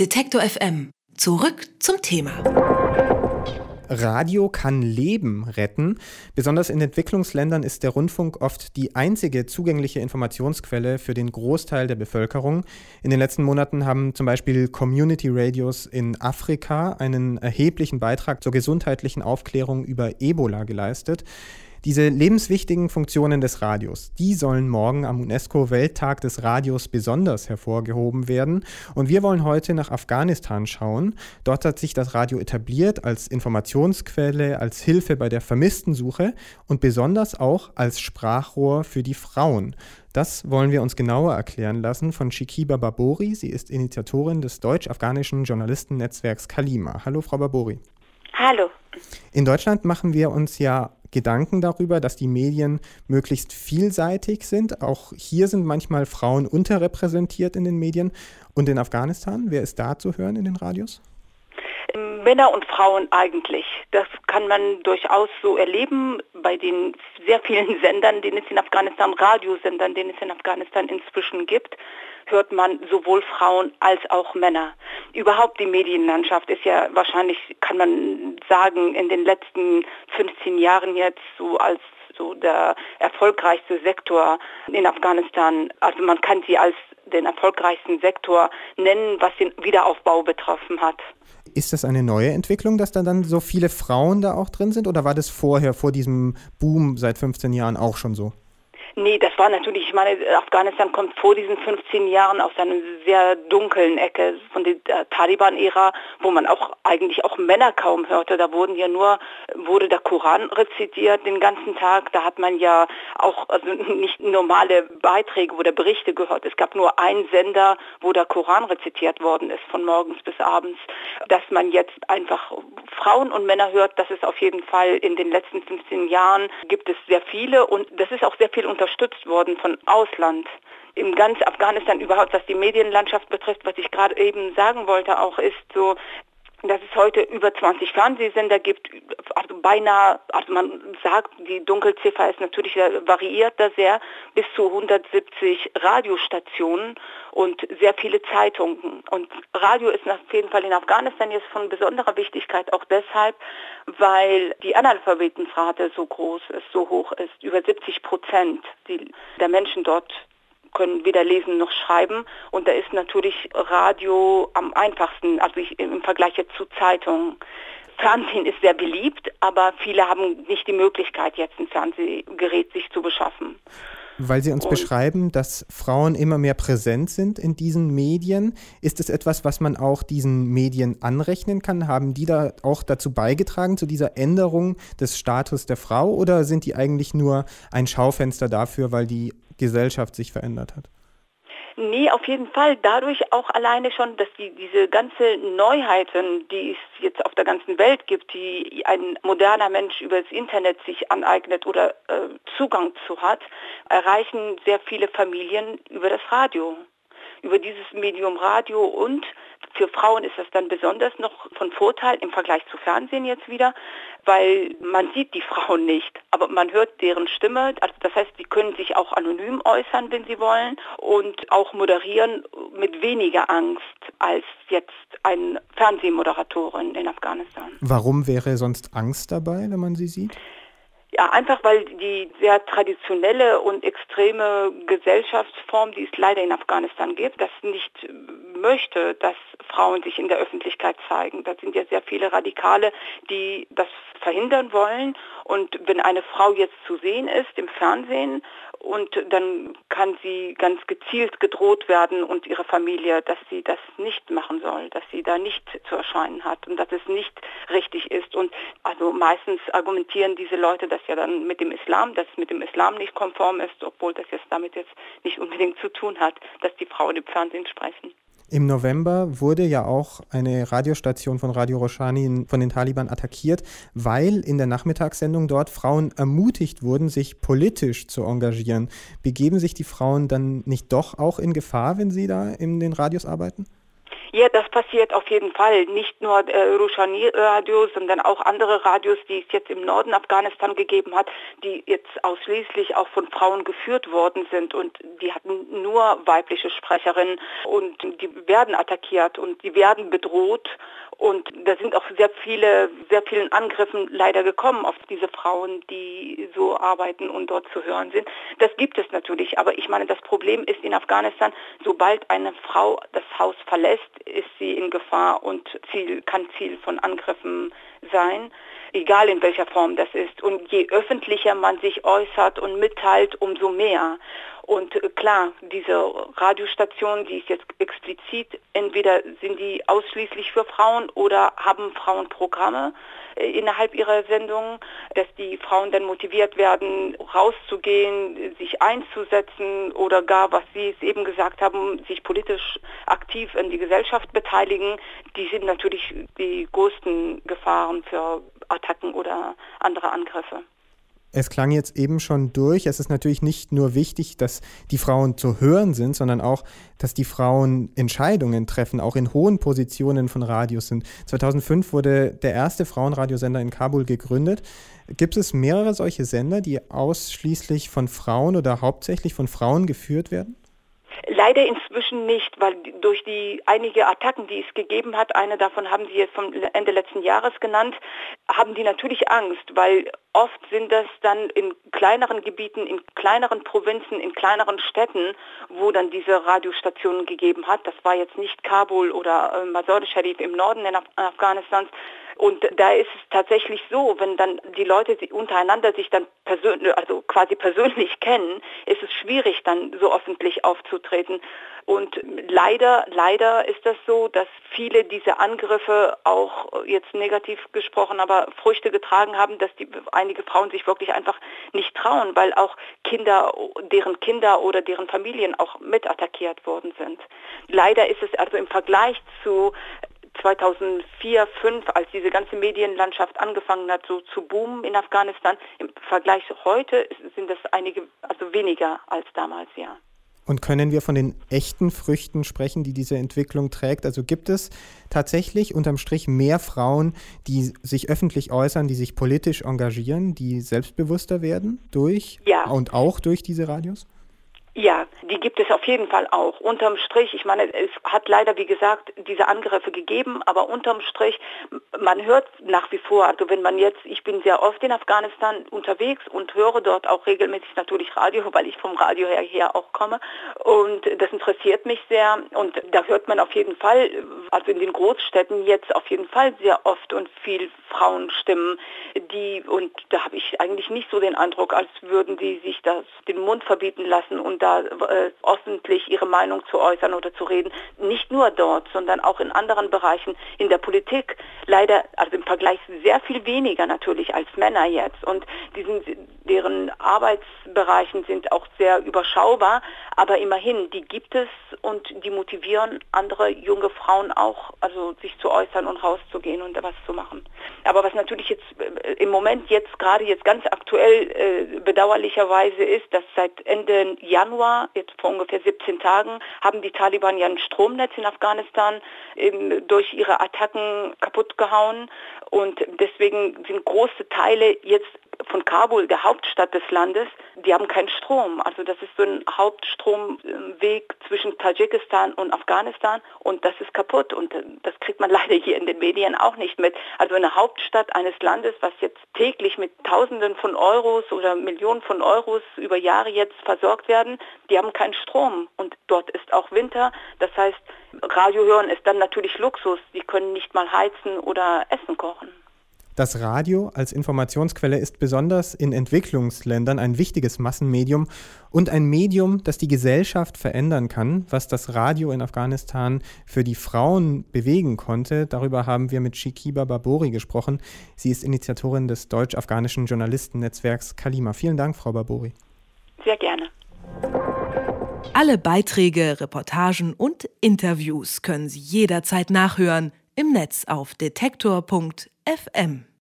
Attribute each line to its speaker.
Speaker 1: Detektor FM. Zurück zum Thema.
Speaker 2: Radio kann Leben retten. Besonders in Entwicklungsländern ist der Rundfunk oft die einzige zugängliche Informationsquelle für den Großteil der Bevölkerung. In den letzten Monaten haben zum Beispiel Community Radios in Afrika einen erheblichen Beitrag zur gesundheitlichen Aufklärung über Ebola geleistet. Diese lebenswichtigen Funktionen des Radios, die sollen morgen am UNESCO-Welttag des Radios besonders hervorgehoben werden. Und wir wollen heute nach Afghanistan schauen. Dort hat sich das Radio etabliert als Informationsquelle, als Hilfe bei der Vermisstensuche und besonders auch als Sprachrohr für die Frauen. Das wollen wir uns genauer erklären lassen von Shikiba Babori. Sie ist Initiatorin des deutsch-afghanischen Journalistennetzwerks Kalima. Hallo, Frau Babori.
Speaker 3: Hallo.
Speaker 2: In Deutschland machen wir uns ja Gedanken darüber, dass die Medien möglichst vielseitig sind. Auch hier sind manchmal Frauen unterrepräsentiert in den Medien. Und in Afghanistan, wer ist da zu hören in den Radios?
Speaker 3: Männer und Frauen eigentlich. Das kann man durchaus so erleben bei den sehr vielen Sendern, den es in Afghanistan, Radiosendern, den es in Afghanistan inzwischen gibt, hört man sowohl Frauen als auch Männer. Überhaupt die Medienlandschaft ist ja wahrscheinlich, kann man sagen, in den letzten 15 Jahren jetzt so als so der erfolgreichste Sektor in Afghanistan. Also man kann sie als den erfolgreichsten Sektor nennen, was den Wiederaufbau betroffen hat.
Speaker 2: Ist das eine neue Entwicklung, dass da dann so viele Frauen da auch drin sind oder war das vorher, vor diesem Boom seit 15 Jahren auch schon so?
Speaker 3: Nee, das war natürlich, ich meine, Afghanistan kommt vor diesen 15 Jahren aus einer sehr dunklen Ecke von der Taliban-Ära, wo man auch eigentlich auch Männer kaum hörte. Da wurden ja nur, wurde der Koran rezitiert den ganzen Tag. Da hat man ja auch also nicht normale Beiträge oder Berichte gehört. Es gab nur einen Sender, wo der Koran rezitiert worden ist, von morgens bis abends. Dass man jetzt einfach Frauen und Männer hört, das ist auf jeden Fall in den letzten 15 Jahren gibt es sehr viele und das ist auch sehr viel unter unterstützt worden von Ausland. Im ganz Afghanistan überhaupt, was die Medienlandschaft betrifft, was ich gerade eben sagen wollte, auch ist so, dass es heute über 20 Fernsehsender gibt, also beinahe, also man sagt, die Dunkelziffer ist natürlich variiert da sehr, bis zu 170 Radiostationen und sehr viele Zeitungen. Und Radio ist auf jeden Fall in Afghanistan jetzt von besonderer Wichtigkeit, auch deshalb, weil die Analphabetenrate so groß ist, so hoch ist. Über 70 Prozent der Menschen dort können weder lesen noch schreiben. Und da ist natürlich Radio am einfachsten, also ich, im Vergleich jetzt zu Zeitungen. Fernsehen ist sehr beliebt, aber viele haben nicht die Möglichkeit, jetzt ein Fernsehgerät sich zu beschaffen.
Speaker 2: Weil Sie uns und beschreiben, dass Frauen immer mehr präsent sind in diesen Medien. Ist es etwas, was man auch diesen Medien anrechnen kann? Haben die da auch dazu beigetragen, zu dieser Änderung des Status der Frau? Oder sind die eigentlich nur ein Schaufenster dafür, weil die Gesellschaft sich verändert hat?
Speaker 3: Nee, auf jeden Fall. Dadurch auch alleine schon, dass die, diese ganze Neuheiten, die es jetzt auf der ganzen Welt gibt, die ein moderner Mensch über das Internet sich aneignet oder äh, Zugang zu hat, erreichen sehr viele Familien über das Radio über dieses Medium Radio und für Frauen ist das dann besonders noch von Vorteil im Vergleich zu Fernsehen jetzt wieder, weil man sieht die Frauen nicht, aber man hört deren Stimme. Also das heißt, sie können sich auch anonym äußern, wenn sie wollen und auch moderieren mit weniger Angst als jetzt eine Fernsehmoderatorin in Afghanistan.
Speaker 2: Warum wäre sonst Angst dabei, wenn man sie sieht?
Speaker 3: Ja, einfach weil die sehr traditionelle und extreme Gesellschaftsform, die es leider in Afghanistan gibt, das nicht möchte, dass Frauen sich in der Öffentlichkeit zeigen. Da sind ja sehr viele Radikale, die das verhindern wollen. Und wenn eine Frau jetzt zu sehen ist im Fernsehen und dann kann sie ganz gezielt gedroht werden und ihre Familie, dass sie das nicht machen soll, dass sie da nicht zu erscheinen hat und dass es nicht richtig ist. Und also meistens argumentieren diese Leute das ja dann mit dem Islam, dass es mit dem Islam nicht konform ist, obwohl das jetzt damit jetzt nicht unbedingt zu tun hat, dass die Frauen im Fernsehen sprechen.
Speaker 2: Im November wurde ja auch eine Radiostation von Radio Roshani von den Taliban attackiert, weil in der Nachmittagssendung dort Frauen ermutigt wurden, sich politisch zu engagieren. Begeben sich die Frauen dann nicht doch auch in Gefahr, wenn sie da in den Radios arbeiten?
Speaker 3: Ja, das passiert auf jeden Fall. Nicht nur äh, Roshani-Radio, sondern auch andere Radios, die es jetzt im Norden Afghanistan gegeben hat, die jetzt ausschließlich auch von Frauen geführt worden sind. Und die hatten nur weibliche Sprecherinnen. Und die werden attackiert und die werden bedroht und da sind auch sehr viele, sehr vielen Angriffen leider gekommen auf diese Frauen, die so arbeiten und dort zu hören sind. Das gibt es natürlich, aber ich meine, das Problem ist in Afghanistan, sobald eine Frau das Haus verlässt, ist sie in Gefahr und Ziel, kann Ziel von Angriffen sein, egal in welcher Form das ist. Und je öffentlicher man sich äußert und mitteilt, umso mehr. Und äh, klar, diese Radiostationen, die ist jetzt explizit, entweder sind die ausschließlich für Frauen oder haben Frauenprogramme äh, innerhalb ihrer Sendungen, dass die Frauen dann motiviert werden, rauszugehen, sich einzusetzen oder gar, was Sie es eben gesagt haben, sich politisch aktiv in die Gesellschaft beteiligen. Die sind natürlich die größten Gefahren für Attacken oder andere Angriffe.
Speaker 2: Es klang jetzt eben schon durch. Es ist natürlich nicht nur wichtig, dass die Frauen zu hören sind, sondern auch, dass die Frauen Entscheidungen treffen, auch in hohen Positionen von Radios sind. 2005 wurde der erste Frauenradiosender in Kabul gegründet. Gibt es mehrere solche Sender, die ausschließlich von Frauen oder hauptsächlich von Frauen geführt werden?
Speaker 3: Leider inzwischen nicht, weil durch die einige Attacken, die es gegeben hat, eine davon haben Sie jetzt vom Ende letzten Jahres genannt, haben die natürlich Angst, weil oft sind das dann in kleineren Gebieten, in kleineren Provinzen, in kleineren Städten, wo dann diese Radiostationen gegeben hat. Das war jetzt nicht Kabul oder äh, Mazar-e-Sharif im Norden Afghanistans, und da ist es tatsächlich so, wenn dann die Leute untereinander sich dann persönlich, also quasi persönlich kennen, ist es schwierig, dann so öffentlich aufzutreten. Und leider, leider ist das so, dass viele diese Angriffe auch jetzt negativ gesprochen, aber Früchte getragen haben, dass die, einige Frauen sich wirklich einfach nicht trauen, weil auch Kinder, deren Kinder oder deren Familien auch mit attackiert worden sind. Leider ist es also im Vergleich zu 2004, 2005, als diese ganze Medienlandschaft angefangen hat, so zu boomen in Afghanistan, im Vergleich heute sind das einige, also weniger als damals, ja.
Speaker 2: Und können wir von den echten Früchten sprechen, die diese Entwicklung trägt? Also gibt es tatsächlich unterm Strich mehr Frauen, die sich öffentlich äußern, die sich politisch engagieren, die selbstbewusster werden durch
Speaker 3: ja.
Speaker 2: und auch durch diese Radios?
Speaker 3: Ja, die gibt es auf jeden Fall auch. Unterm Strich, ich meine, es hat leider, wie gesagt, diese Angriffe gegeben, aber unterm Strich, man hört nach wie vor, also wenn man jetzt, ich bin sehr oft in Afghanistan unterwegs und höre dort auch regelmäßig natürlich Radio, weil ich vom Radio her, her auch komme und das interessiert mich sehr und da hört man auf jeden Fall, also in den Großstädten jetzt auf jeden Fall sehr oft und viel Frauenstimmen, die, und da habe ich eigentlich nicht so den Eindruck, als würden die sich das den Mund verbieten lassen und da äh, ihre Meinung zu äußern oder zu reden. Nicht nur dort, sondern auch in anderen Bereichen in der Politik. Leider, also im Vergleich sehr viel weniger natürlich als Männer jetzt. Und diesen, deren Arbeitsbereichen sind auch sehr überschaubar, aber immerhin, die gibt es und die motivieren andere junge Frauen auch, also sich zu äußern und rauszugehen und was zu machen. Aber was natürlich jetzt äh, im Moment jetzt gerade jetzt ganz aktuell äh, bedauerlicherweise ist, dass seit Ende Januar, jetzt vor ungefähr 17 Tagen, haben die Taliban ja ein Stromnetz in Afghanistan eben durch ihre Attacken kaputt gehauen und deswegen sind große Teile jetzt von Kabul, der Hauptstadt des Landes, die haben keinen Strom. Also das ist so ein Hauptstromweg zwischen Tadschikistan und Afghanistan und das ist kaputt und das kriegt man leider hier in den Medien auch nicht mit. Also eine Hauptstadt eines Landes, was jetzt täglich mit Tausenden von Euros oder Millionen von Euros über Jahre jetzt versorgt werden, die haben keinen Strom und dort ist auch Winter. Das heißt, Radio hören ist dann natürlich Luxus. Die können nicht mal heizen oder Essen kochen.
Speaker 2: Das Radio als Informationsquelle ist besonders in Entwicklungsländern ein wichtiges Massenmedium und ein Medium, das die Gesellschaft verändern kann. Was das Radio in Afghanistan für die Frauen bewegen konnte, darüber haben wir mit Shikiba Babori gesprochen. Sie ist Initiatorin des deutsch-afghanischen Journalistennetzwerks Kalima. Vielen Dank, Frau Babori.
Speaker 3: Sehr gerne.
Speaker 1: Alle Beiträge, Reportagen und Interviews können Sie jederzeit nachhören im Netz auf detektor.fm.